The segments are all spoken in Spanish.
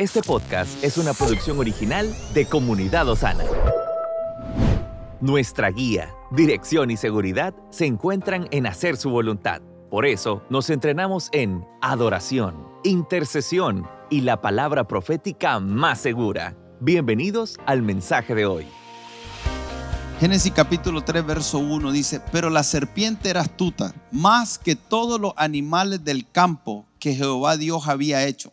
Este podcast es una producción original de Comunidad Osana. Nuestra guía, dirección y seguridad se encuentran en hacer su voluntad. Por eso nos entrenamos en adoración, intercesión y la palabra profética más segura. Bienvenidos al mensaje de hoy. Génesis capítulo 3, verso 1 dice, pero la serpiente era astuta, más que todos los animales del campo que Jehová Dios había hecho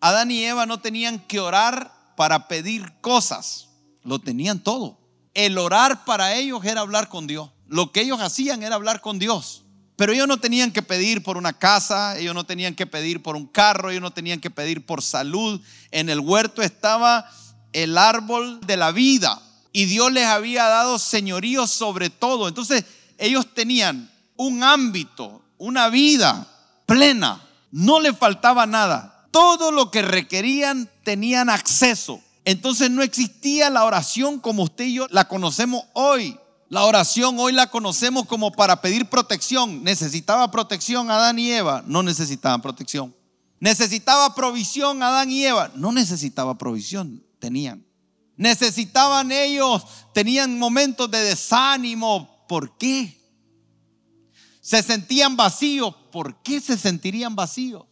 Adán y Eva no tenían que orar para pedir cosas, lo tenían todo. El orar para ellos era hablar con Dios. Lo que ellos hacían era hablar con Dios. Pero ellos no tenían que pedir por una casa, ellos no tenían que pedir por un carro, ellos no tenían que pedir por salud. En el huerto estaba el árbol de la vida y Dios les había dado señorío sobre todo. Entonces ellos tenían un ámbito, una vida plena, no les faltaba nada todo lo que requerían tenían acceso. Entonces no existía la oración como usted y yo la conocemos hoy. La oración hoy la conocemos como para pedir protección. ¿Necesitaba protección Adán y Eva? No necesitaban protección. ¿Necesitaba provisión Adán y Eva? No necesitaba provisión, tenían. Necesitaban ellos, tenían momentos de desánimo. ¿Por qué? Se sentían vacíos. ¿Por qué se sentirían vacíos?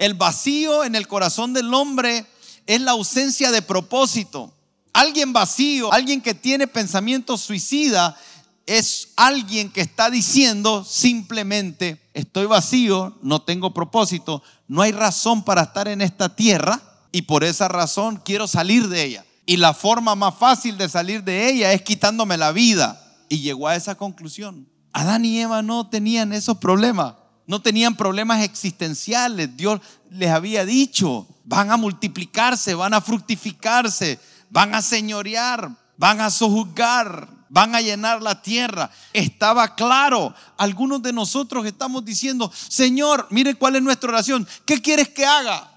El vacío en el corazón del hombre es la ausencia de propósito. Alguien vacío, alguien que tiene pensamiento suicida, es alguien que está diciendo simplemente, estoy vacío, no tengo propósito, no hay razón para estar en esta tierra y por esa razón quiero salir de ella. Y la forma más fácil de salir de ella es quitándome la vida. Y llegó a esa conclusión. Adán y Eva no tenían esos problemas no tenían problemas existenciales. Dios les había dicho, van a multiplicarse, van a fructificarse, van a señorear, van a sojuzgar, van a llenar la tierra. Estaba claro. Algunos de nosotros estamos diciendo, Señor, mire cuál es nuestra oración. ¿Qué quieres que haga?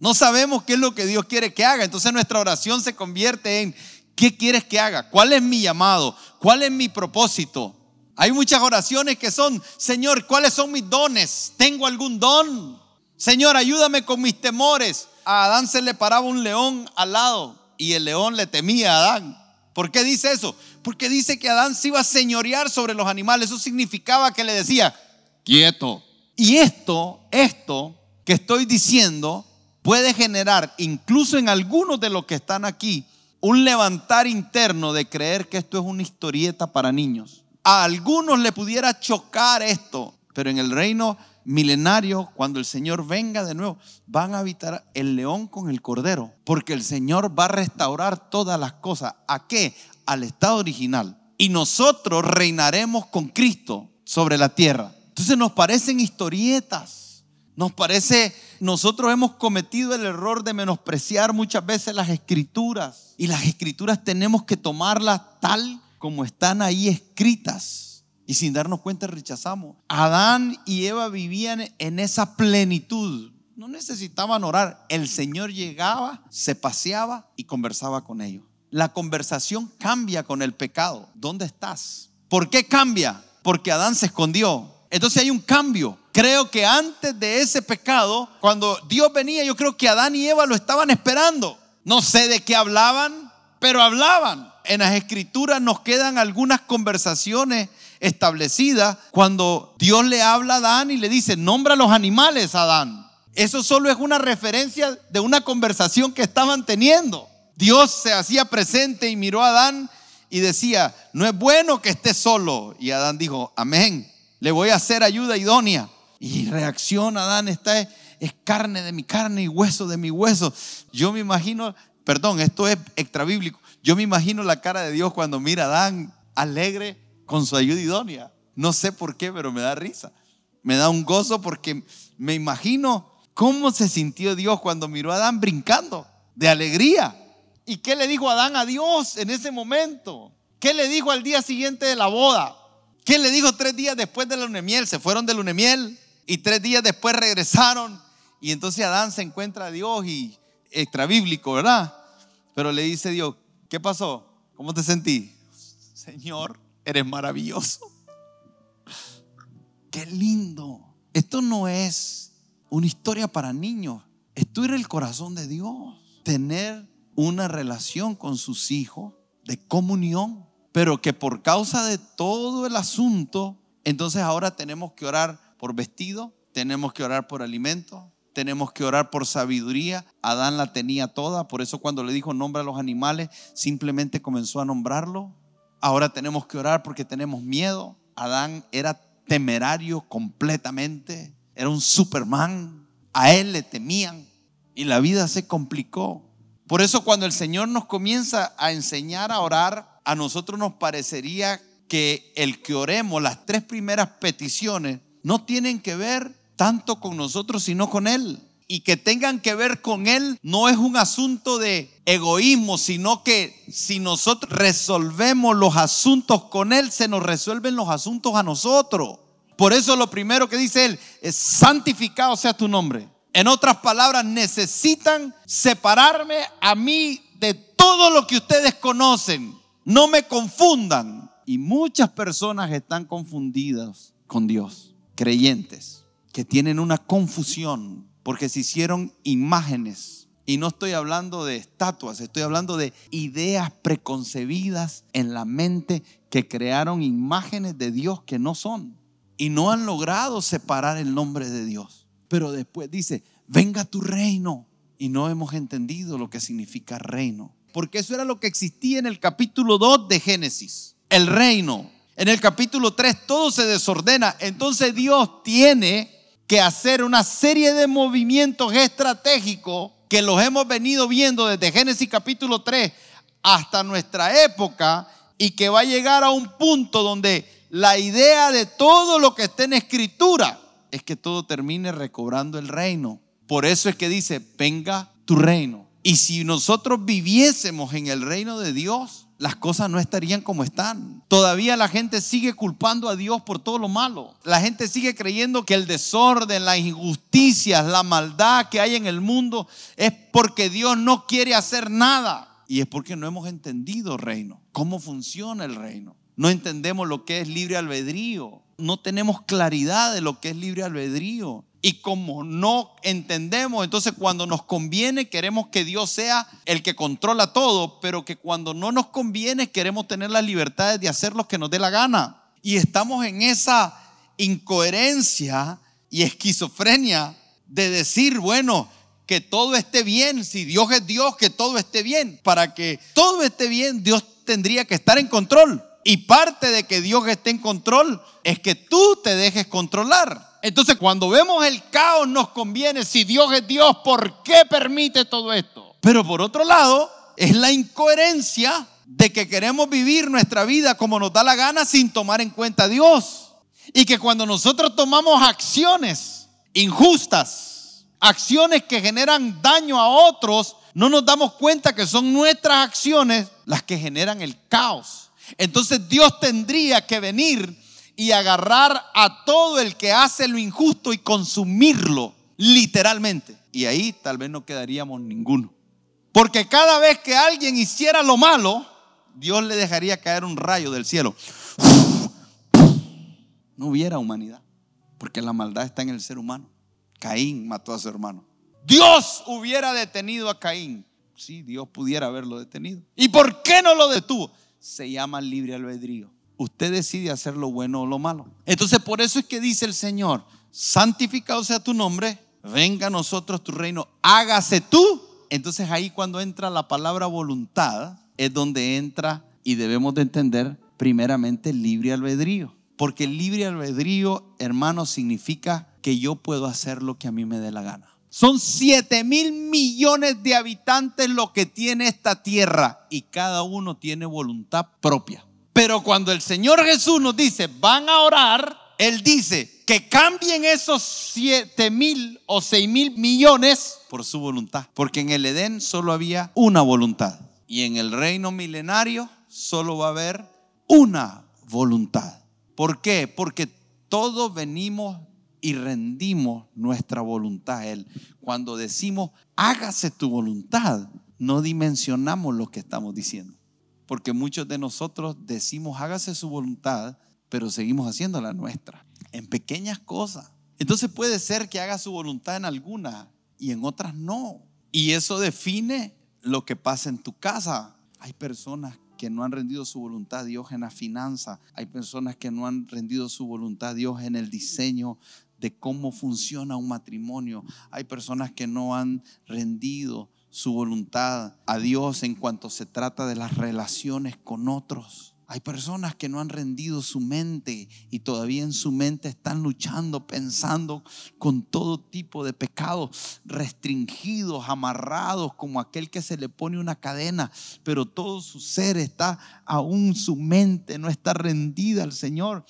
No sabemos qué es lo que Dios quiere que haga. Entonces nuestra oración se convierte en, ¿qué quieres que haga? ¿Cuál es mi llamado? ¿Cuál es mi propósito? Hay muchas oraciones que son, Señor, ¿cuáles son mis dones? ¿Tengo algún don? Señor, ayúdame con mis temores. A Adán se le paraba un león al lado y el león le temía a Adán. ¿Por qué dice eso? Porque dice que Adán se iba a señorear sobre los animales. Eso significaba que le decía, quieto. Y esto, esto que estoy diciendo puede generar, incluso en algunos de los que están aquí, un levantar interno de creer que esto es una historieta para niños. A algunos le pudiera chocar esto, pero en el reino milenario, cuando el Señor venga de nuevo, van a habitar el león con el cordero, porque el Señor va a restaurar todas las cosas. ¿A qué? Al estado original. Y nosotros reinaremos con Cristo sobre la tierra. Entonces nos parecen historietas. Nos parece, nosotros hemos cometido el error de menospreciar muchas veces las escrituras. Y las escrituras tenemos que tomarlas tal como están ahí escritas. Y sin darnos cuenta rechazamos. Adán y Eva vivían en esa plenitud. No necesitaban orar. El Señor llegaba, se paseaba y conversaba con ellos. La conversación cambia con el pecado. ¿Dónde estás? ¿Por qué cambia? Porque Adán se escondió. Entonces hay un cambio. Creo que antes de ese pecado, cuando Dios venía, yo creo que Adán y Eva lo estaban esperando. No sé de qué hablaban, pero hablaban en las escrituras nos quedan algunas conversaciones establecidas cuando Dios le habla a Adán y le dice, nombra los animales, Adán. Eso solo es una referencia de una conversación que estaban teniendo. Dios se hacía presente y miró a Adán y decía, no es bueno que esté solo. Y Adán dijo, amén, le voy a hacer ayuda idónea. Y reacciona Adán, está es carne de mi carne y hueso de mi hueso. Yo me imagino, perdón, esto es extra bíblico. Yo me imagino la cara de Dios cuando mira a Adán alegre con su ayuda idónea. No sé por qué, pero me da risa. Me da un gozo porque me imagino cómo se sintió Dios cuando miró a Adán brincando de alegría. ¿Y qué le dijo Adán a Dios en ese momento? ¿Qué le dijo al día siguiente de la boda? ¿Qué le dijo tres días después de la luna miel? Se fueron de luna miel y tres días después regresaron. Y entonces Adán se encuentra a Dios y extra bíblico, ¿verdad? Pero le dice Dios, ¿qué pasó? ¿Cómo te sentí? Señor, eres maravilloso. Qué lindo. Esto no es una historia para niños. Esto era el corazón de Dios. Tener una relación con sus hijos de comunión. Pero que por causa de todo el asunto, entonces ahora tenemos que orar por vestido, tenemos que orar por alimento, tenemos que orar por sabiduría. Adán la tenía toda, por eso cuando le dijo nombra a los animales, simplemente comenzó a nombrarlo. Ahora tenemos que orar porque tenemos miedo. Adán era temerario completamente, era un Superman, a él le temían y la vida se complicó. Por eso cuando el Señor nos comienza a enseñar a orar, a nosotros nos parecería que el que oremos las tres primeras peticiones no tienen que ver tanto con nosotros, sino con Él. Y que tengan que ver con Él no es un asunto de egoísmo, sino que si nosotros resolvemos los asuntos con Él, se nos resuelven los asuntos a nosotros. Por eso lo primero que dice Él es santificado sea tu nombre. En otras palabras, necesitan separarme a mí de todo lo que ustedes conocen. No me confundan. Y muchas personas están confundidas con Dios, creyentes que tienen una confusión porque se hicieron imágenes. Y no estoy hablando de estatuas, estoy hablando de ideas preconcebidas en la mente que crearon imágenes de Dios que no son. Y no han logrado separar el nombre de Dios. Pero después dice, venga tu reino. Y no hemos entendido lo que significa reino. Porque eso era lo que existía en el capítulo 2 de Génesis. El reino. En el capítulo 3 todo se desordena. Entonces Dios tiene que hacer una serie de movimientos estratégicos que los hemos venido viendo desde Génesis capítulo 3 hasta nuestra época y que va a llegar a un punto donde la idea de todo lo que está en escritura es que todo termine recobrando el reino. Por eso es que dice, venga tu reino. Y si nosotros viviésemos en el reino de Dios, las cosas no estarían como están. Todavía la gente sigue culpando a Dios por todo lo malo. La gente sigue creyendo que el desorden, las injusticias, la maldad que hay en el mundo es porque Dios no quiere hacer nada. Y es porque no hemos entendido reino, cómo funciona el reino. No entendemos lo que es libre albedrío. No tenemos claridad de lo que es libre albedrío. Y como no entendemos, entonces cuando nos conviene queremos que Dios sea el que controla todo, pero que cuando no nos conviene queremos tener las libertades de hacer lo que nos dé la gana. Y estamos en esa incoherencia y esquizofrenia de decir, bueno, que todo esté bien, si Dios es Dios, que todo esté bien. Para que todo esté bien, Dios tendría que estar en control. Y parte de que Dios esté en control es que tú te dejes controlar. Entonces, cuando vemos el caos, nos conviene, si Dios es Dios, ¿por qué permite todo esto? Pero por otro lado, es la incoherencia de que queremos vivir nuestra vida como nos da la gana sin tomar en cuenta a Dios. Y que cuando nosotros tomamos acciones injustas, acciones que generan daño a otros, no nos damos cuenta que son nuestras acciones las que generan el caos. Entonces Dios tendría que venir y agarrar a todo el que hace lo injusto y consumirlo literalmente. Y ahí tal vez no quedaríamos ninguno. Porque cada vez que alguien hiciera lo malo, Dios le dejaría caer un rayo del cielo. No hubiera humanidad, porque la maldad está en el ser humano. Caín mató a su hermano. Dios hubiera detenido a Caín. Si Dios pudiera haberlo detenido. ¿Y por qué no lo detuvo? Se llama libre albedrío. Usted decide hacer lo bueno o lo malo. Entonces por eso es que dice el Señor, santificado sea tu nombre, venga a nosotros tu reino, hágase tú Entonces ahí cuando entra la palabra voluntad es donde entra y debemos de entender primeramente libre albedrío. Porque libre albedrío, hermano, significa que yo puedo hacer lo que a mí me dé la gana. Son 7 mil millones de habitantes lo que tiene esta tierra y cada uno tiene voluntad propia. Pero cuando el Señor Jesús nos dice, van a orar, Él dice que cambien esos 7 mil o 6 mil millones por su voluntad. Porque en el Edén solo había una voluntad. Y en el reino milenario solo va a haber una voluntad. ¿Por qué? Porque todos venimos y rendimos nuestra voluntad a Él. Cuando decimos, hágase tu voluntad, no dimensionamos lo que estamos diciendo. Porque muchos de nosotros decimos, hágase su voluntad, pero seguimos haciendo la nuestra, en pequeñas cosas. Entonces puede ser que haga su voluntad en algunas y en otras no. Y eso define lo que pasa en tu casa. Hay personas que no han rendido su voluntad a Dios en la finanza. Hay personas que no han rendido su voluntad a Dios en el diseño de cómo funciona un matrimonio. Hay personas que no han rendido su voluntad a Dios en cuanto se trata de las relaciones con otros. Hay personas que no han rendido su mente y todavía en su mente están luchando, pensando con todo tipo de pecados, restringidos, amarrados, como aquel que se le pone una cadena, pero todo su ser está, aún su mente no está rendida al Señor,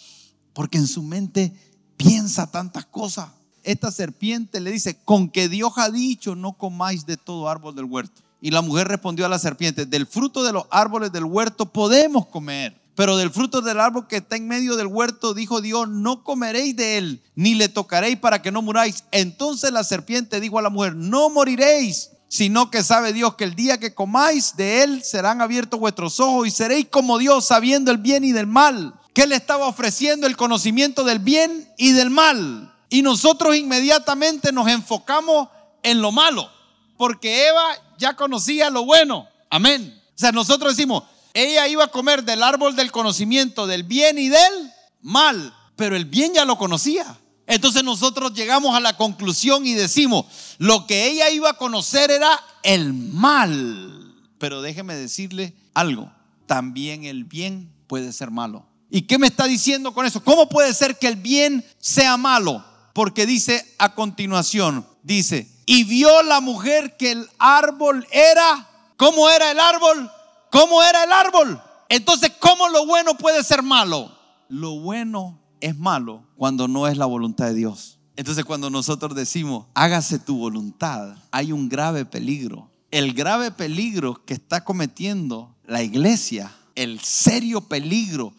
porque en su mente piensa tantas cosas. Esta serpiente le dice, con que Dios ha dicho, no comáis de todo árbol del huerto. Y la mujer respondió a la serpiente, del fruto de los árboles del huerto podemos comer, pero del fruto del árbol que está en medio del huerto, dijo Dios, no comeréis de él, ni le tocaréis para que no muráis. Entonces la serpiente dijo a la mujer, no moriréis, sino que sabe Dios que el día que comáis de él serán abiertos vuestros ojos y seréis como Dios sabiendo el bien y del mal que le estaba ofreciendo el conocimiento del bien y del mal. Y nosotros inmediatamente nos enfocamos en lo malo, porque Eva ya conocía lo bueno. Amén. O sea, nosotros decimos, ella iba a comer del árbol del conocimiento del bien y del mal, pero el bien ya lo conocía. Entonces nosotros llegamos a la conclusión y decimos, lo que ella iba a conocer era el mal. Pero déjeme decirle algo, también el bien puede ser malo. ¿Y qué me está diciendo con eso? ¿Cómo puede ser que el bien sea malo? Porque dice a continuación, dice, y vio la mujer que el árbol era, ¿cómo era el árbol? ¿Cómo era el árbol? Entonces, ¿cómo lo bueno puede ser malo? Lo bueno es malo cuando no es la voluntad de Dios. Entonces, cuando nosotros decimos, hágase tu voluntad, hay un grave peligro. El grave peligro que está cometiendo la iglesia, el serio peligro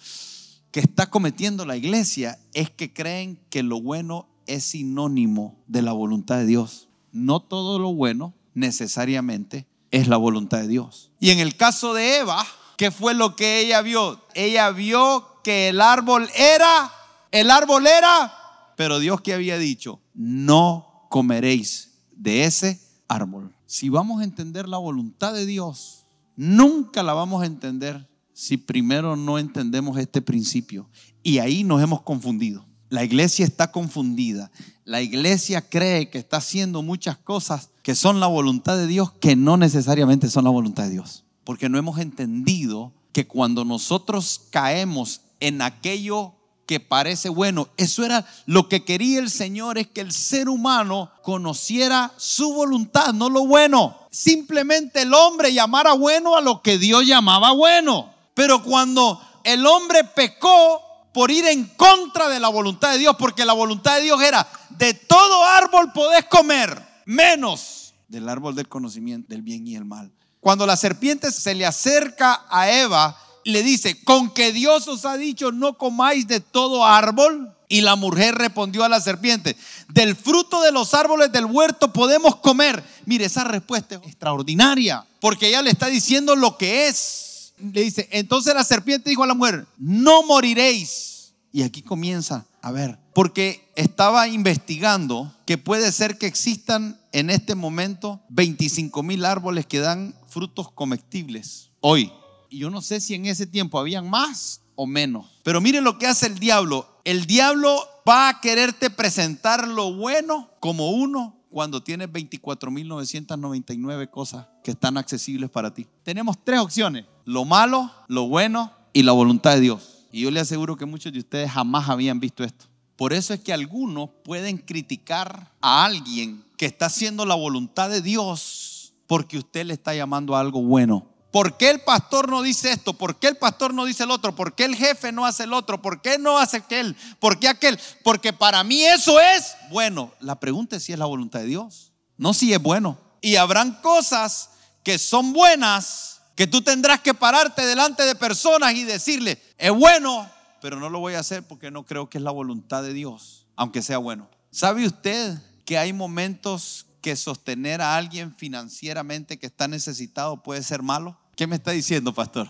que está cometiendo la iglesia es que creen que lo bueno es sinónimo de la voluntad de Dios. No todo lo bueno necesariamente es la voluntad de Dios. Y en el caso de Eva, ¿qué fue lo que ella vio? Ella vio que el árbol era, el árbol era, pero Dios que había dicho, no comeréis de ese árbol. Si vamos a entender la voluntad de Dios, nunca la vamos a entender si primero no entendemos este principio. Y ahí nos hemos confundido. La iglesia está confundida. La iglesia cree que está haciendo muchas cosas que son la voluntad de Dios, que no necesariamente son la voluntad de Dios. Porque no hemos entendido que cuando nosotros caemos en aquello que parece bueno, eso era lo que quería el Señor, es que el ser humano conociera su voluntad, no lo bueno. Simplemente el hombre llamara bueno a lo que Dios llamaba bueno. Pero cuando el hombre pecó por ir en contra de la voluntad de Dios, porque la voluntad de Dios era, de todo árbol podés comer, menos del árbol del conocimiento del bien y el mal. Cuando la serpiente se le acerca a Eva, le dice, con que Dios os ha dicho, no comáis de todo árbol. Y la mujer respondió a la serpiente, del fruto de los árboles del huerto podemos comer. Mire, esa respuesta es extraordinaria, porque ella le está diciendo lo que es le dice, entonces la serpiente dijo a la mujer, no moriréis. Y aquí comienza, a ver, porque estaba investigando que puede ser que existan en este momento 25 mil árboles que dan frutos comestibles hoy. Y yo no sé si en ese tiempo habían más o menos. Pero mire lo que hace el diablo. El diablo va a quererte presentar lo bueno como uno cuando tienes 24.999 cosas que están accesibles para ti? Tenemos tres opciones, lo malo, lo bueno y la voluntad de Dios. Y yo le aseguro que muchos de ustedes jamás habían visto esto. Por eso es que algunos pueden criticar a alguien que está haciendo la voluntad de Dios porque usted le está llamando a algo bueno. ¿Por qué el pastor no dice esto? ¿Por qué el pastor no dice el otro? ¿Por qué el jefe no hace el otro? ¿Por qué no hace aquel? ¿Por qué aquel? Porque para mí eso es bueno. La pregunta es si es la voluntad de Dios, no si es bueno. Y habrán cosas que son buenas que tú tendrás que pararte delante de personas y decirle, es bueno, pero no lo voy a hacer porque no creo que es la voluntad de Dios, aunque sea bueno. ¿Sabe usted que hay momentos que sostener a alguien financieramente que está necesitado puede ser malo? ¿Qué me está diciendo, pastor?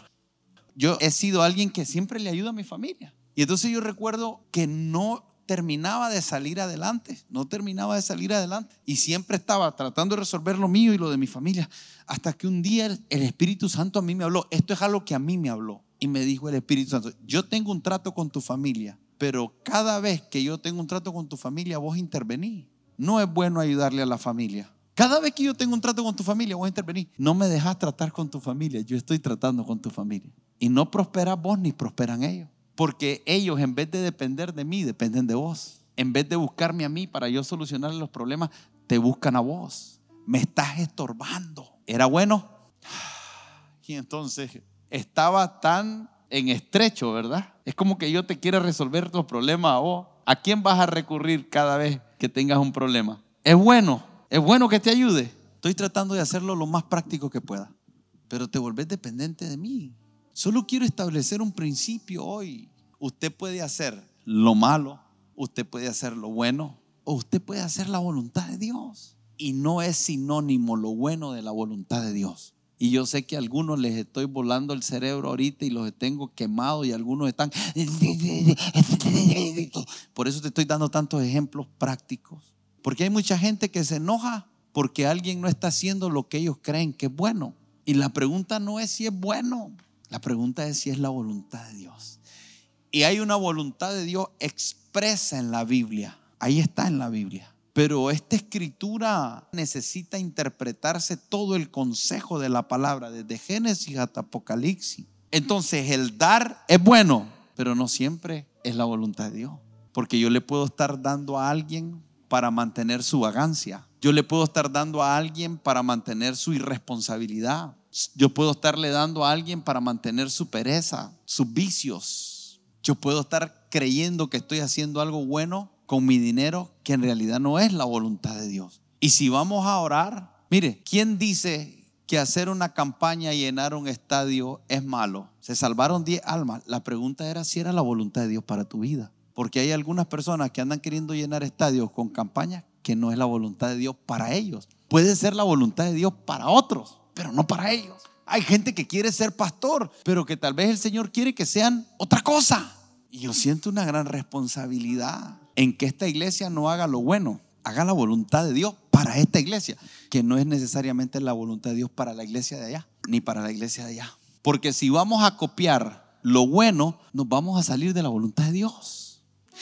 Yo he sido alguien que siempre le ayuda a mi familia. Y entonces yo recuerdo que no terminaba de salir adelante, no terminaba de salir adelante. Y siempre estaba tratando de resolver lo mío y lo de mi familia. Hasta que un día el, Espíritu Santo a mí me habló. Esto es algo que a mí me habló. Y me dijo el Espíritu Santo, yo tengo un trato con tu familia, pero cada vez que yo tengo un trato con tu familia, vos intervenís. No es bueno ayudarle a la familia. Cada vez que yo tengo un trato con tu familia, vos intervenís. No me dejas tratar con tu familia, yo estoy tratando con tu familia. Y no prosperas vos ni prosperan ellos. Porque ellos, en vez de depender de mí, dependen de vos. En vez de buscarme a mí para yo solucionar los problemas, te buscan a vos. Me estás estorbando. ¿Era bueno? Y entonces estaba tan en estrecho, ¿verdad? Es como que yo te quiero resolver los problemas a vos. ¿A quién vas a recurrir cada vez que tengas un problema? Es bueno, es bueno que te ayude. Estoy tratando de hacerlo lo más práctico que pueda, pero te volvés dependiente de mí. Solo quiero establecer un principio hoy. Usted puede hacer lo malo, usted puede hacer lo bueno, o usted puede hacer la voluntad de Dios. Y no es sinónimo lo bueno de la voluntad de Dios. Y yo sé que a algunos les estoy volando el cerebro ahorita y los tengo quemados y algunos están... Por eso te estoy dando tantos ejemplos prácticos. Porque hay mucha gente que se enoja porque alguien no está haciendo lo que ellos creen que es bueno. Y la pregunta no es si es bueno. La pregunta es si es la voluntad de Dios. Y hay una voluntad de Dios expresa en la Biblia. Ahí está en la Biblia. Pero esta escritura necesita interpretarse todo el consejo de la palabra, desde Génesis hasta Apocalipsis. Entonces el dar es bueno, pero no siempre es la voluntad de Dios. Porque yo le puedo estar dando a alguien para mantener su vagancia. Yo le puedo estar dando a alguien para mantener su irresponsabilidad. Yo puedo estarle dando a alguien para mantener su pereza, sus vicios. Yo puedo estar creyendo que estoy haciendo algo bueno con mi dinero que en realidad no es la voluntad de Dios. Y si vamos a orar, mire, ¿quién dice que hacer una campaña y llenar un estadio es malo? Se salvaron 10 almas. La pregunta era si era la voluntad de Dios para tu vida. Porque hay algunas personas que andan queriendo llenar estadios con campañas que no es la voluntad de Dios para ellos. Puede ser la voluntad de Dios para otros pero no para ellos. Hay gente que quiere ser pastor, pero que tal vez el Señor quiere que sean otra cosa. Y yo siento una gran responsabilidad en que esta iglesia no haga lo bueno, haga la voluntad de Dios para esta iglesia, que no es necesariamente la voluntad de Dios para la iglesia de allá, ni para la iglesia de allá. Porque si vamos a copiar lo bueno, nos vamos a salir de la voluntad de Dios.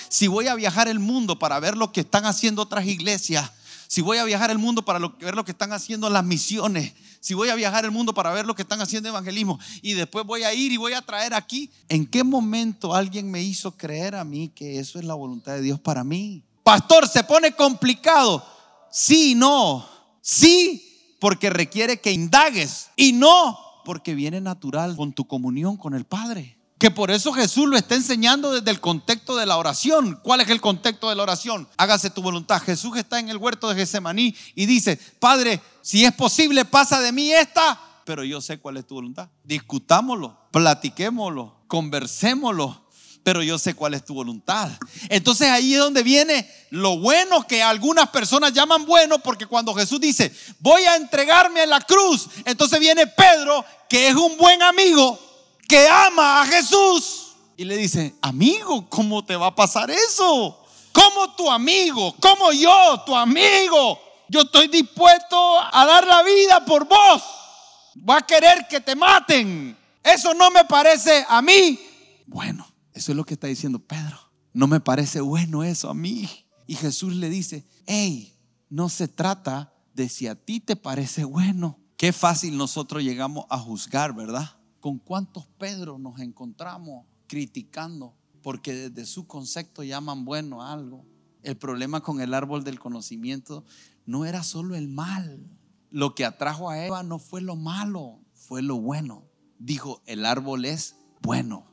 Si voy a viajar el mundo para ver lo que están haciendo otras iglesias, si voy a viajar el mundo para ver lo que están haciendo las misiones, si voy a viajar el mundo para ver lo que están haciendo evangelismo y después voy a ir y voy a traer aquí, ¿en qué momento alguien me hizo creer a mí que eso es la voluntad de Dios para mí? Pastor, se pone complicado. Sí, no. Sí, porque requiere que indagues y no porque viene natural con tu comunión con el Padre. Que por eso Jesús lo está enseñando desde el contexto de la oración. ¿Cuál es el contexto de la oración? Hágase tu voluntad. Jesús está en el huerto de Getsemaní y dice, Padre, si es posible, pasa de mí esta, pero yo sé cuál es tu voluntad. Discutámoslo, platiquémoslo, conversémoslo, pero yo sé cuál es tu voluntad. Entonces ahí es donde viene lo bueno que algunas personas llaman bueno, porque cuando Jesús dice, voy a entregarme a la cruz, entonces viene Pedro, que es un buen amigo, que ama a Jesús y le dice, amigo, ¿cómo te va a pasar eso? ¿Cómo tu amigo? ¿Cómo yo, tu amigo? Yo estoy dispuesto a dar la vida por vos. Va a querer que te maten. Eso no me parece a mí. Bueno, eso es lo que está diciendo Pedro. No me parece bueno eso a mí. Y Jesús le dice, hey, no se trata de si a ti te parece bueno. Qué fácil nosotros llegamos a juzgar, ¿verdad? ¿Con cuántos Pedro nos encontramos criticando? Porque desde su concepto llaman bueno algo. El problema con el árbol del conocimiento no era solo el mal. Lo que atrajo a Eva no fue lo malo, fue lo bueno. Dijo, el árbol es bueno.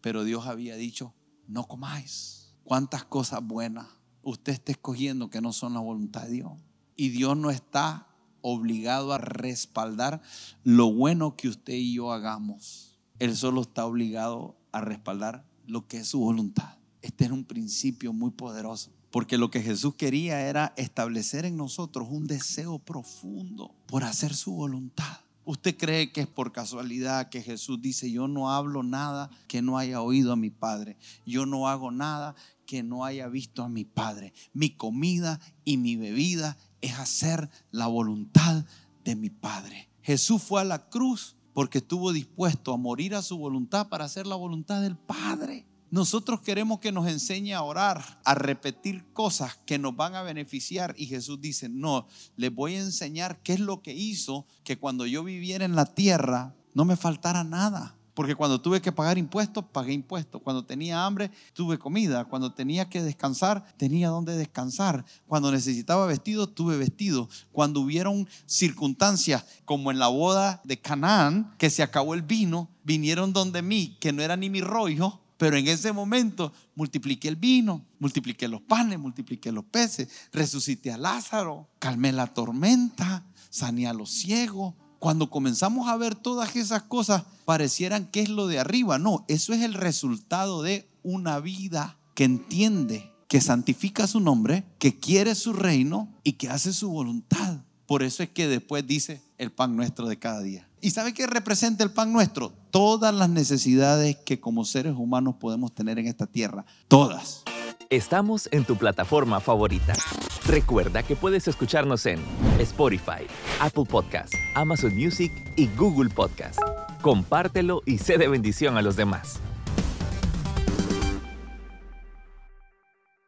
Pero Dios había dicho, no comáis. ¿Cuántas cosas buenas usted está escogiendo que no son la voluntad de Dios? Y Dios no está obligado a respaldar lo bueno que usted y yo hagamos. Él solo está obligado a respaldar lo que es su voluntad. Este es un principio muy poderoso. Porque lo que Jesús quería era establecer en nosotros un deseo profundo por hacer su voluntad. ¿Usted cree que es por casualidad que Jesús dice, yo no hablo nada que no haya oído a mi Padre? Yo no hago nada que no haya visto a mi Padre. Mi comida y mi bebida es hacer la voluntad de mi Padre. Jesús fue a la cruz porque estuvo dispuesto a morir a su voluntad para hacer la voluntad del Padre. Nosotros queremos que nos enseñe a orar, a repetir cosas que nos van a beneficiar. Y Jesús dice, no, les voy a enseñar qué es lo que hizo que cuando yo viviera en la tierra no me faltara nada. Porque cuando tuve que pagar impuestos, pagué impuestos. Cuando tenía hambre, tuve comida. Cuando tenía que descansar, tenía donde descansar. Cuando necesitaba vestido, tuve vestido. Cuando hubieron circunstancias como en la boda de Canaán, que se acabó el vino, vinieron donde mí, que no era ni mi rollo, pero en ese momento multipliqué el vino, multipliqué los panes, multipliqué los peces, resucité a Lázaro, calmé la tormenta, sané a los ciegos. Cuando comenzamos a ver todas esas cosas, parecieran que es lo de arriba. No, eso es el resultado de una vida que entiende, que santifica su nombre, que quiere su reino y que hace su voluntad. Por eso es que después dice el pan nuestro de cada día. ¿Y sabe qué representa el pan nuestro? Todas las necesidades que como seres humanos podemos tener en esta tierra. Todas. Estamos en tu plataforma favorita. Recuerda que puedes escucharnos en Spotify, Apple Podcast, Amazon Music y Google Podcast. Compártelo y sé de bendición a los demás.